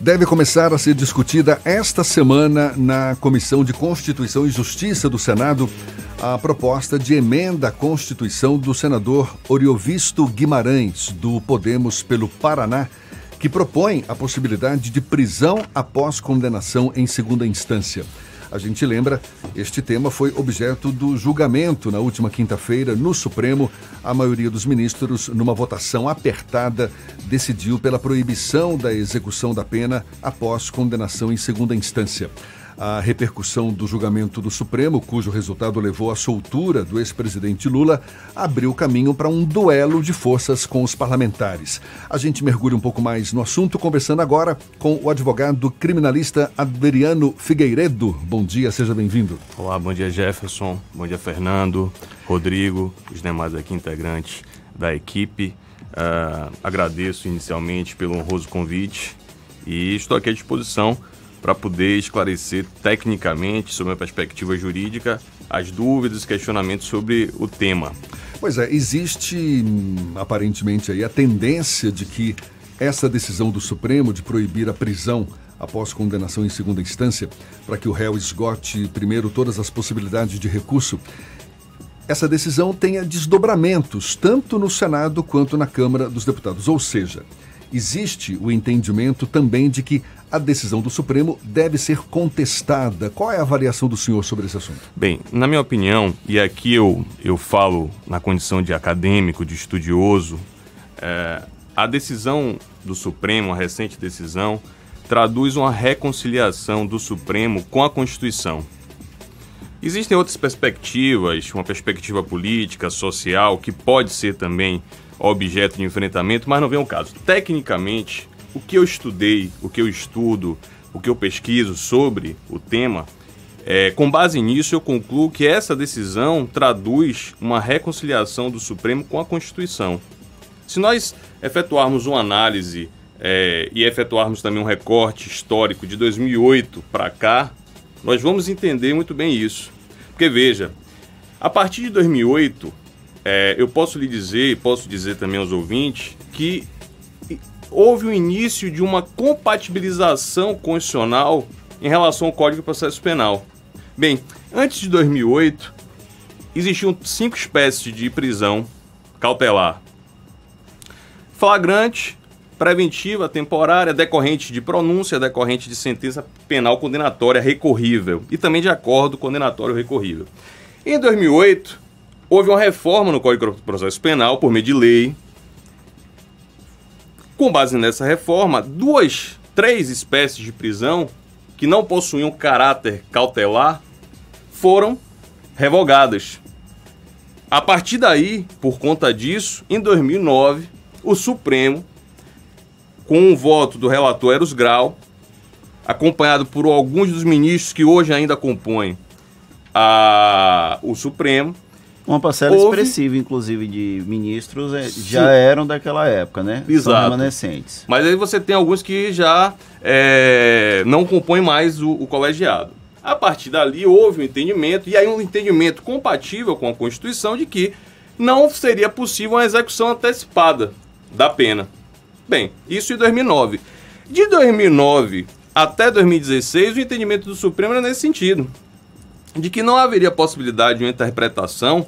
deve começar a ser discutida esta semana na Comissão de Constituição e Justiça do Senado a proposta de emenda à Constituição do senador Oriovisto Guimarães, do Podemos pelo Paraná, que propõe a possibilidade de prisão após condenação em segunda instância. A gente lembra, este tema foi objeto do julgamento na última quinta-feira no Supremo. A maioria dos ministros, numa votação apertada, decidiu pela proibição da execução da pena após condenação em segunda instância a repercussão do julgamento do Supremo, cujo resultado levou à soltura do ex-presidente Lula, abriu caminho para um duelo de forças com os parlamentares. A gente mergulha um pouco mais no assunto, conversando agora com o advogado criminalista Adriano Figueiredo. Bom dia, seja bem-vindo. Olá, bom dia Jefferson, bom dia Fernando, Rodrigo, os demais aqui integrantes da equipe. Uh, agradeço inicialmente pelo honroso convite e estou aqui à disposição para poder esclarecer tecnicamente, sob a perspectiva jurídica, as dúvidas e questionamentos sobre o tema. Pois é, existe aparentemente aí a tendência de que essa decisão do Supremo de proibir a prisão após condenação em segunda instância, para que o réu esgote primeiro todas as possibilidades de recurso, essa decisão tenha desdobramentos tanto no Senado quanto na Câmara dos Deputados. Ou seja, existe o entendimento também de que a decisão do Supremo deve ser contestada. Qual é a avaliação do senhor sobre esse assunto? Bem, na minha opinião, e aqui eu, eu falo na condição de acadêmico, de estudioso, é, a decisão do Supremo, a recente decisão, traduz uma reconciliação do Supremo com a Constituição. Existem outras perspectivas, uma perspectiva política, social, que pode ser também objeto de enfrentamento, mas não vem o caso. Tecnicamente, o que eu estudei, o que eu estudo, o que eu pesquiso sobre o tema, é, com base nisso eu concluo que essa decisão traduz uma reconciliação do Supremo com a Constituição. Se nós efetuarmos uma análise é, e efetuarmos também um recorte histórico de 2008 para cá, nós vamos entender muito bem isso. Porque veja, a partir de 2008, é, eu posso lhe dizer, posso dizer também aos ouvintes, que houve o início de uma compatibilização constitucional em relação ao Código de Processo Penal. Bem, antes de 2008, existiam cinco espécies de prisão cautelar: flagrante, preventiva, temporária, decorrente de pronúncia, decorrente de sentença penal condenatória recorrível e também de acordo condenatório recorrível. Em 2008, houve uma reforma no Código de Processo Penal por meio de lei. Com base nessa reforma, duas, três espécies de prisão que não possuíam caráter cautelar foram revogadas. A partir daí, por conta disso, em 2009, o Supremo, com o voto do relator Eros Grau, acompanhado por alguns dos ministros que hoje ainda compõem a, o Supremo, uma parcela Houve... expressiva, inclusive, de ministros é, já eram daquela época, né? Exato. São remanescentes. Mas aí você tem alguns que já é, não compõem mais o, o colegiado. A partir dali houve um entendimento, e aí um entendimento compatível com a Constituição de que não seria possível uma execução antecipada da pena. Bem, isso em 2009. De 2009 até 2016, o entendimento do Supremo era nesse sentido de que não haveria possibilidade de uma interpretação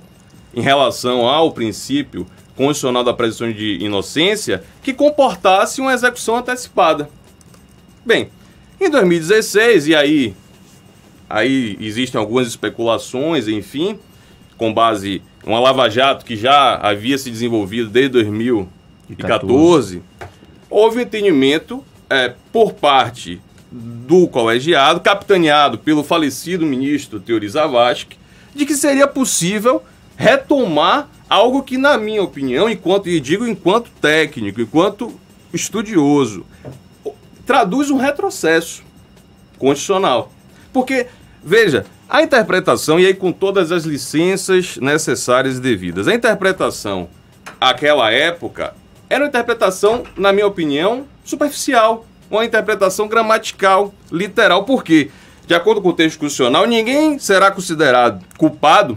em relação ao princípio constitucional da presunção de inocência que comportasse uma execução antecipada. Bem, em 2016, e aí, aí existem algumas especulações, enfim, com base em uma lava-jato que já havia se desenvolvido desde 2014, houve um entendimento é, por parte do colegiado, capitaneado pelo falecido ministro Teori Zavascki, de que seria possível retomar algo que, na minha opinião, enquanto e digo enquanto técnico, enquanto estudioso, traduz um retrocesso constitucional. Porque, veja, a interpretação, e aí com todas as licenças necessárias e devidas, a interpretação àquela época era uma interpretação, na minha opinião, superficial uma interpretação gramatical, literal, porque, de acordo com o texto constitucional, ninguém será considerado culpado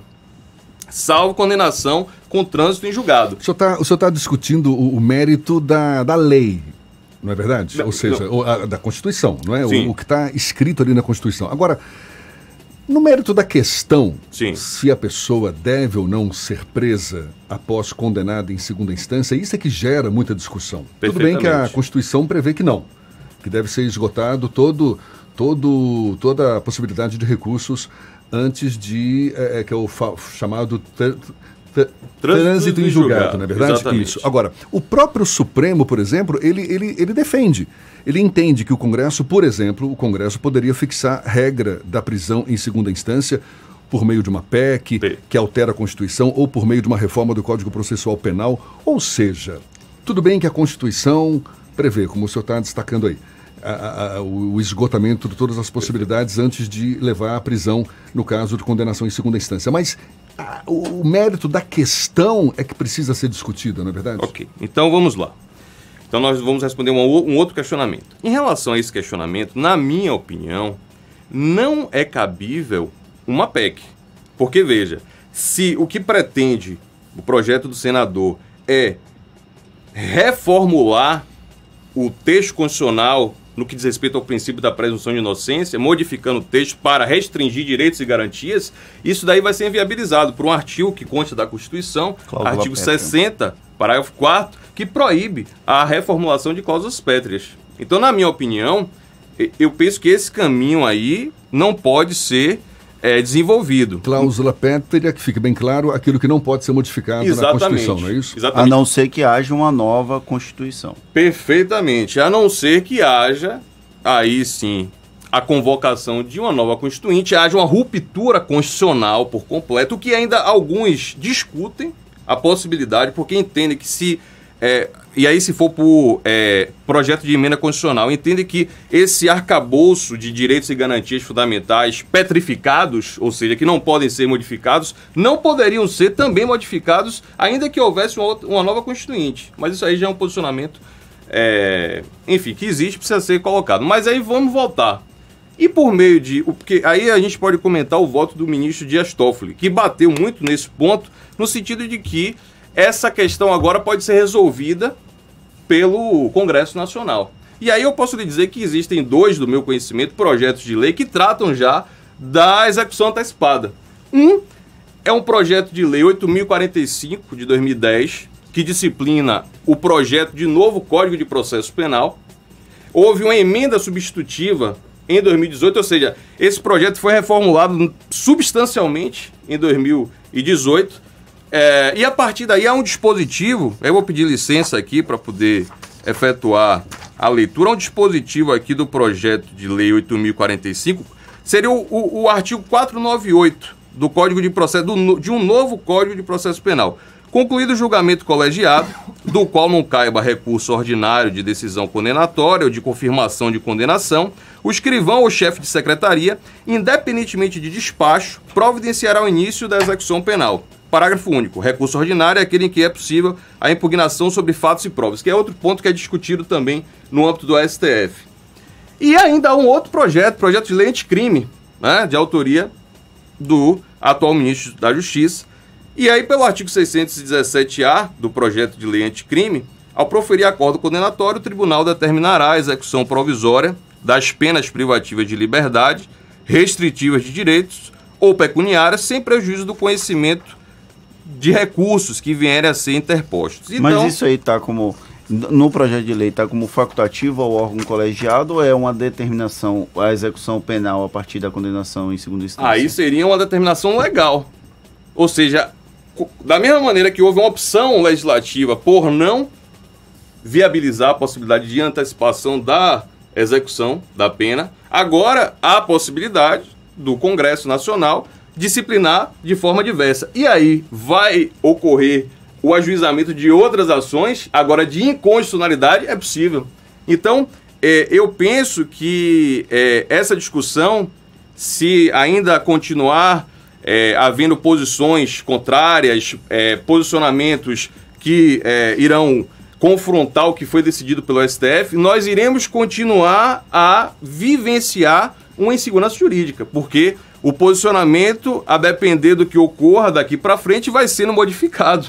salvo condenação com trânsito em julgado. O senhor está tá discutindo o, o, mérito da, da lei. não é verdade? Ou seja, a, da Constituição, não é? O, o, que está escrito ali na Constituição. Agora, no mérito da questão, Sim. se a pessoa deve ou não ser presa após condenada em segunda instância, isso é que gera muita discussão. Tudo bem que a Constituição prevê que não, que deve ser esgotado todo, todo, toda a possibilidade de recursos antes de, é, é que é o chamado trânsito em julgado, não é verdade? Exatamente. Isso. Agora, o próprio Supremo, por exemplo, ele, ele, ele defende. Ele entende que o Congresso, por exemplo, o Congresso poderia fixar regra da prisão em segunda instância por meio de uma PEC P. que altera a Constituição ou por meio de uma reforma do Código Processual Penal. Ou seja, tudo bem que a Constituição prevê, como o senhor está destacando aí, a, a, o esgotamento de todas as possibilidades antes de levar à prisão no caso de condenação em segunda instância. Mas a, o, o mérito da questão é que precisa ser discutido, não é verdade? Ok, então vamos lá. Então nós vamos responder um, um outro questionamento. Em relação a esse questionamento, na minha opinião, não é cabível uma PEC. Porque, veja, se o que pretende o projeto do senador é reformular o texto constitucional no que diz respeito ao princípio da presunção de inocência, modificando o texto para restringir direitos e garantias, isso daí vai ser inviabilizado por um artigo que consta da Constituição, Cláusula artigo pétrea. 60, parágrafo 4 que proíbe a reformulação de cláusulas pétreas. Então, na minha opinião, eu penso que esse caminho aí não pode ser é, desenvolvido. Cláusula pétrea, que fique bem claro, aquilo que não pode ser modificado Exatamente. na Constituição, não é isso? Exatamente. A não ser que haja uma nova Constituição. Perfeitamente. A não ser que haja, aí sim, a convocação de uma nova Constituinte, haja uma ruptura constitucional por completo, o que ainda alguns discutem a possibilidade, porque entendem que se é, e aí, se for por é, projeto de emenda constitucional, entende que esse arcabouço de direitos e garantias fundamentais petrificados, ou seja, que não podem ser modificados, não poderiam ser também modificados, ainda que houvesse uma, outra, uma nova constituinte. Mas isso aí já é um posicionamento, é, enfim, que existe, precisa ser colocado. Mas aí vamos voltar. E por meio de. Porque aí a gente pode comentar o voto do ministro Dias Toffoli, que bateu muito nesse ponto, no sentido de que essa questão agora pode ser resolvida pelo Congresso Nacional. E aí eu posso lhe dizer que existem dois, do meu conhecimento, projetos de lei que tratam já da execução antecipada. Um é um projeto de lei 8045 de 2010, que disciplina o projeto de novo Código de Processo Penal. Houve uma emenda substitutiva em 2018, ou seja, esse projeto foi reformulado substancialmente em 2018 é, e a partir daí há um dispositivo, eu vou pedir licença aqui para poder efetuar a leitura, há um dispositivo aqui do projeto de lei 8045, seria o, o, o artigo 498 do Código de Processo, do, de um novo Código de Processo Penal. Concluído o julgamento colegiado, do qual não caiba recurso ordinário de decisão condenatória ou de confirmação de condenação, o escrivão ou chefe de secretaria, independentemente de despacho, providenciará o início da execução penal Parágrafo único. Recurso ordinário é aquele em que é possível a impugnação sobre fatos e provas, que é outro ponto que é discutido também no âmbito do STF. E ainda há um outro projeto, projeto de lei anticrime, né, de autoria do atual ministro da Justiça. E aí, pelo artigo 617-A do projeto de lei anticrime, ao proferir acordo condenatório, o tribunal determinará a execução provisória das penas privativas de liberdade, restritivas de direitos ou pecuniárias, sem prejuízo do conhecimento de recursos que vierem a ser interpostos. Então, Mas isso aí está como no projeto de lei está como facultativo ao órgão colegiado ou é uma determinação, a execução penal a partir da condenação em segunda instância? Aí seria uma determinação legal. Ou seja, da mesma maneira que houve uma opção legislativa por não viabilizar a possibilidade de antecipação da execução da pena, agora há a possibilidade do Congresso Nacional disciplinar de forma diversa. E aí vai ocorrer o ajuizamento de outras ações, agora de inconstitucionalidade é possível. Então, é, eu penso que é, essa discussão, se ainda continuar é, havendo posições contrárias, é, posicionamentos que é, irão confrontar o que foi decidido pelo STF, nós iremos continuar a vivenciar uma insegurança jurídica, porque o posicionamento, a depender do que ocorra daqui para frente, vai sendo modificado.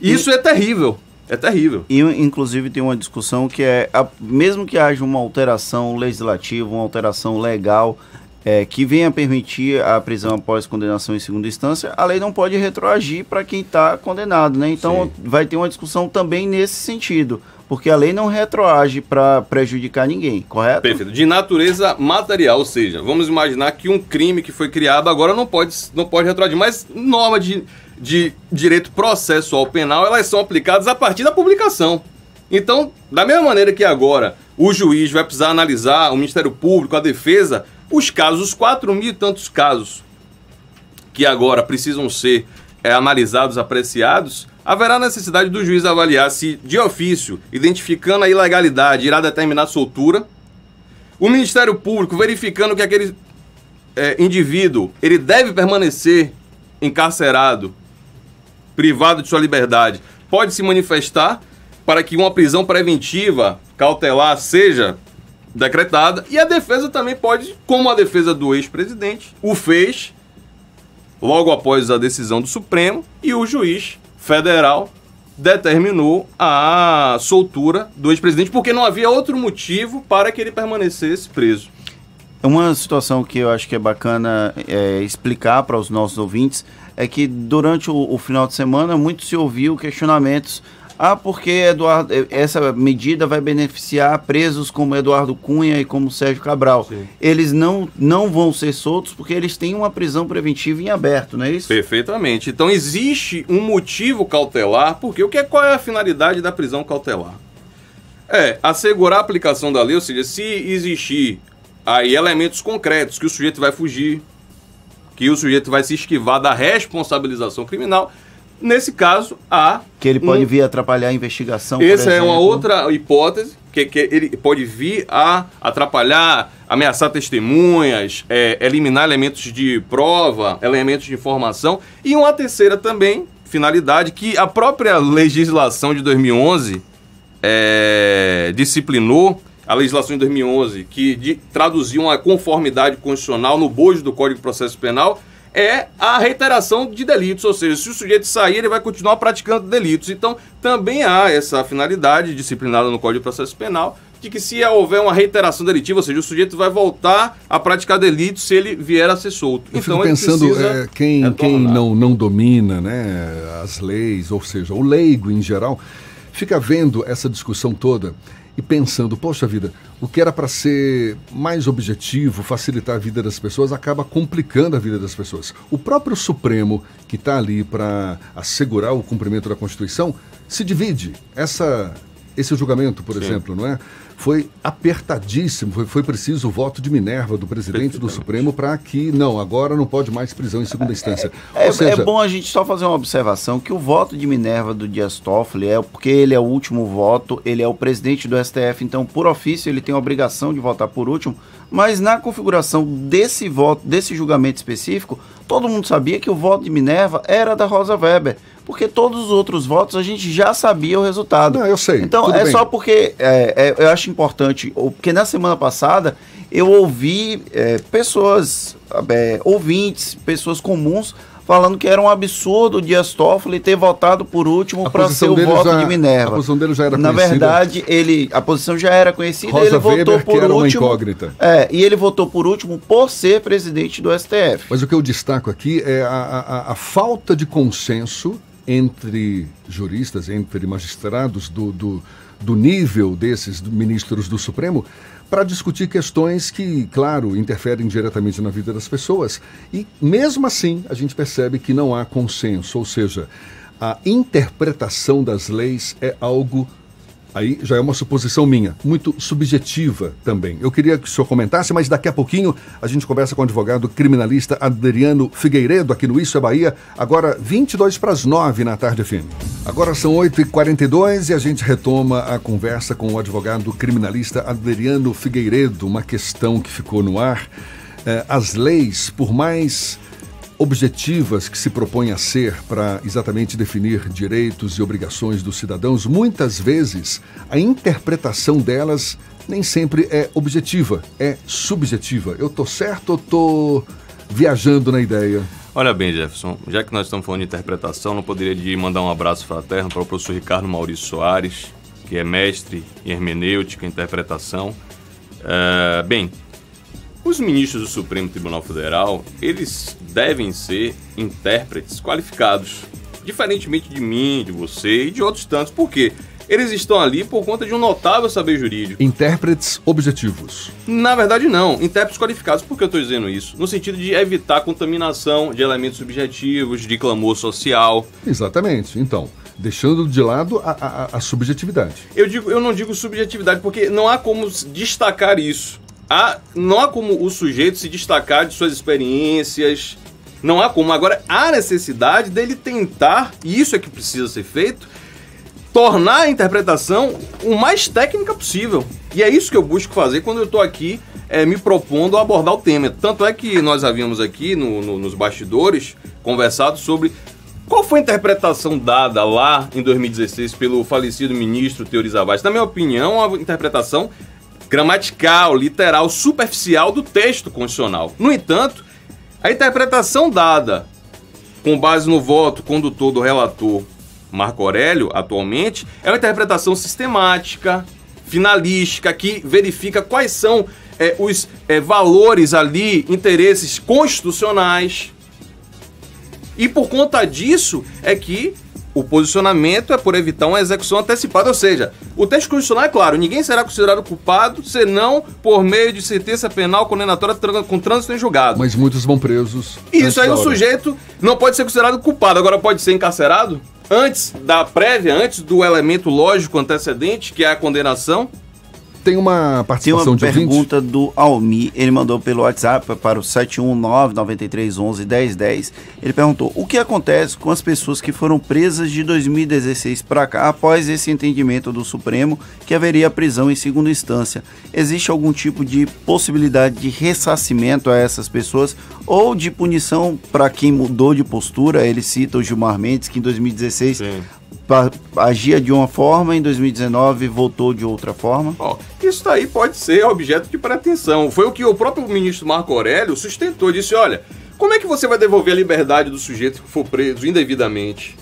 Isso e, é terrível. É terrível. E, inclusive, tem uma discussão que é, a, mesmo que haja uma alteração legislativa, uma alteração legal, é, que venha permitir a prisão após condenação em segunda instância, a lei não pode retroagir para quem está condenado, né? Então, Sim. vai ter uma discussão também nesse sentido porque a lei não retroage para prejudicar ninguém, correto? Perfeito. De natureza material, ou seja, vamos imaginar que um crime que foi criado agora não pode, não pode retroagir, mas norma de, de direito processual penal, elas são aplicadas a partir da publicação. Então, da mesma maneira que agora o juiz vai precisar analisar, o Ministério Público, a defesa, os casos, os quatro mil e tantos casos que agora precisam ser é, analisados, apreciados, haverá necessidade do juiz avaliar se, de ofício, identificando a ilegalidade, irá determinar soltura. O Ministério Público verificando que aquele é, indivíduo ele deve permanecer encarcerado, privado de sua liberdade, pode se manifestar para que uma prisão preventiva cautelar seja decretada e a defesa também pode, como a defesa do ex-presidente, o fez logo após a decisão do Supremo e o juiz federal determinou a soltura do ex-presidente porque não havia outro motivo para que ele permanecesse preso. Uma situação que eu acho que é bacana é, explicar para os nossos ouvintes é que durante o, o final de semana muito se ouviu questionamentos ah, porque Eduardo, eh, essa medida vai beneficiar presos como Eduardo Cunha e como Sérgio Cabral. Sim. Eles não, não vão ser soltos porque eles têm uma prisão preventiva em aberto, não é isso? Perfeitamente. Então existe um motivo cautelar, porque o que é, qual é a finalidade da prisão cautelar? É assegurar a aplicação da lei, ou seja, se existir aí elementos concretos que o sujeito vai fugir, que o sujeito vai se esquivar da responsabilização criminal, Nesse caso, há. Que ele pode um... vir atrapalhar a investigação. Essa é uma outra hipótese, que, que ele pode vir a atrapalhar, ameaçar testemunhas, é, eliminar elementos de prova, elementos de informação. E uma terceira também, finalidade, que a própria legislação de 2011 é, disciplinou. A legislação de 2011, que de, traduziu uma conformidade constitucional no bojo do Código de Processo Penal, é a reiteração de delitos, ou seja, se o sujeito sair, ele vai continuar praticando delitos. Então, também há essa finalidade disciplinada no Código de Processo Penal de que se houver uma reiteração delitiva, ou seja, o sujeito vai voltar a praticar delitos se ele vier a ser solto. Eu então, fico pensando é, quem, quem não, não domina né, as leis, ou seja, o leigo em geral, fica vendo essa discussão toda e pensando, poxa vida, o que era para ser mais objetivo, facilitar a vida das pessoas, acaba complicando a vida das pessoas. O próprio Supremo, que está ali para assegurar o cumprimento da Constituição, se divide. Essa, esse julgamento, por Sim. exemplo, não é? Foi apertadíssimo. Foi, foi preciso o voto de Minerva do presidente do Supremo para que, não, agora não pode mais prisão em segunda instância. É, é, seja... é, bom a gente só fazer uma observação que o voto de Minerva do Dias Toffoli é porque ele é o último voto, ele é o presidente do STF, então, por ofício, ele tem a obrigação de votar por último. Mas na configuração desse voto, desse julgamento específico, todo mundo sabia que o voto de Minerva era da Rosa Weber porque todos os outros votos a gente já sabia o resultado. Não, eu sei. Então é bem. só porque é, é, eu acho importante, porque na semana passada eu ouvi é, pessoas, é, ouvintes, pessoas comuns falando que era um absurdo o Dias Toffoli ter votado por último para ser o voto já, de Minerva. A posição dele já era Na conhecida. Na verdade, ele, a posição já era conhecida, Rosa ele Weber, votou por que era último. É, e ele votou por último por ser presidente do STF. Mas o que eu destaco aqui é a, a, a falta de consenso entre juristas, entre magistrados do, do, do nível desses ministros do Supremo, para discutir questões que, claro, interferem diretamente na vida das pessoas. E mesmo assim, a gente percebe que não há consenso, ou seja, a interpretação das leis é algo Aí já é uma suposição minha, muito subjetiva também. Eu queria que o senhor comentasse, mas daqui a pouquinho a gente conversa com o advogado criminalista Adriano Figueiredo, aqui no Isso é Bahia, agora 22 para as 9 na tarde fim. Agora são 8h42 e a gente retoma a conversa com o advogado criminalista Adriano Figueiredo, uma questão que ficou no ar. Eh, as leis, por mais objetivas que se propõem a ser para exatamente definir direitos e obrigações dos cidadãos, muitas vezes a interpretação delas nem sempre é objetiva, é subjetiva. Eu tô certo ou tô viajando na ideia? Olha bem, Jefferson, já que nós estamos falando de interpretação, não poderia de mandar um abraço fraterno para o professor Ricardo Maurício Soares, que é mestre em hermenêutica interpretação. Uh, bem, os ministros do Supremo Tribunal Federal, eles devem ser intérpretes qualificados, diferentemente de mim, de você e de outros tantos. Por quê? Eles estão ali por conta de um notável saber jurídico. Intérpretes objetivos. Na verdade, não. Intérpretes qualificados. Por que eu estou dizendo isso? No sentido de evitar contaminação de elementos subjetivos, de clamor social. Exatamente. Então, deixando de lado a, a, a, subjetividade. Eu, digo, eu não digo subjetividade porque não há como destacar isso há, não há como o sujeito se destacar de suas experiências, não há como. Agora, há necessidade dele tentar, e isso é que precisa ser feito, tornar a interpretação o mais técnica possível. E é isso que eu busco fazer quando eu estou aqui é, me propondo abordar o tema. Tanto é que nós havíamos aqui no, no, nos bastidores conversado sobre qual foi a interpretação dada lá em 2016 pelo falecido ministro Teori Zavascki. Na minha opinião, a interpretação gramatical, literal, superficial do texto constitucional. No entanto, a interpretação dada com base no voto condutor do relator Marco Aurélio, atualmente, é uma interpretação sistemática, finalística, que verifica quais são é, os é, valores ali, interesses constitucionais. E por conta disso é que o posicionamento é por evitar uma execução antecipada, ou seja, o texto constitucional é claro, ninguém será considerado culpado senão por meio de sentença penal condenatória com trânsito em julgado. Mas muitos vão presos. Isso aí o sujeito não pode ser considerado culpado, agora pode ser encarcerado antes da prévia, antes do elemento lógico antecedente, que é a condenação. Tem uma participação Tem uma pergunta do Almi, ele mandou pelo WhatsApp para o 719-9311-1010. Ele perguntou: o que acontece com as pessoas que foram presas de 2016 para cá após esse entendimento do Supremo que haveria prisão em segunda instância? Existe algum tipo de possibilidade de ressarcimento a essas pessoas ou de punição para quem mudou de postura? Ele cita o Gilmar Mendes, que em 2016 Sim agia de uma forma, em 2019 voltou de outra forma? Isso daí pode ser objeto de pretensão. Foi o que o próprio ministro Marco Aurélio sustentou. Disse: olha, como é que você vai devolver a liberdade do sujeito que for preso indevidamente?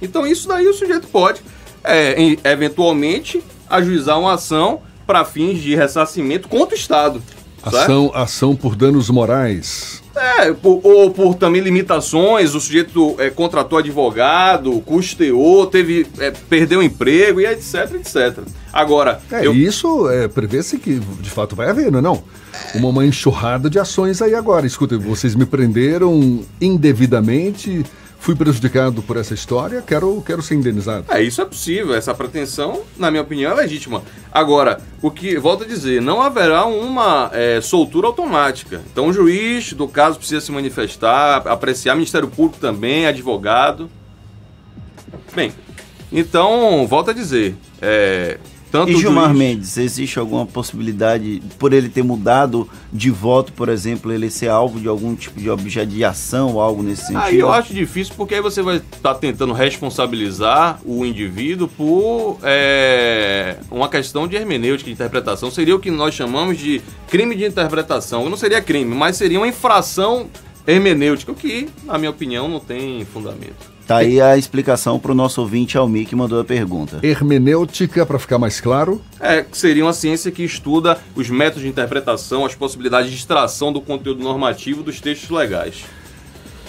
Então, isso daí o sujeito pode, é, eventualmente, ajuizar uma ação para fins de ressarcimento contra o Estado. Ação, ação por danos morais. É, por, ou por também limitações, o sujeito é, contratou advogado, custeou, teve, é, perdeu o emprego e etc, etc. Agora. É, eu... Isso é, prevê-se que de fato vai haver, não é não? Uma, uma enxurrada de ações aí agora. Escuta, vocês me prenderam indevidamente fui prejudicado por essa história, quero, quero ser indenizado. É, isso é possível, essa pretensão, na minha opinião, é legítima. Agora, o que, volto a dizer, não haverá uma é, soltura automática. Então o juiz do caso precisa se manifestar, apreciar, Ministério Público também, advogado. Bem, então, volto a dizer, é, tanto e Gilmar juiz... Mendes, existe alguma possibilidade, por ele ter mudado de voto, por exemplo, ele ser alvo de algum tipo de objeto de ação ou algo nesse sentido? Aí eu acho difícil porque aí você vai estar tá tentando responsabilizar o indivíduo por é, uma questão de hermenêutica, de interpretação. Seria o que nós chamamos de crime de interpretação. Não seria crime, mas seria uma infração hermenêutica, o que, na minha opinião, não tem fundamento. Tá aí a explicação para o nosso ouvinte Almi que mandou a pergunta. Hermenêutica, para ficar mais claro? É, seria uma ciência que estuda os métodos de interpretação, as possibilidades de extração do conteúdo normativo dos textos legais.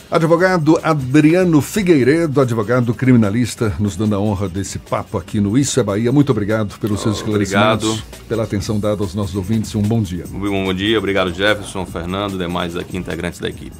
Advogado Adriano Figueiredo, advogado criminalista, nos dando a honra desse papo aqui no Isso é Bahia. Muito obrigado pelos seus esclarecimentos, obrigado. pela atenção dada aos nossos ouvintes. Um bom dia. Um bom dia, obrigado Jefferson, Fernando, demais aqui integrantes da equipe.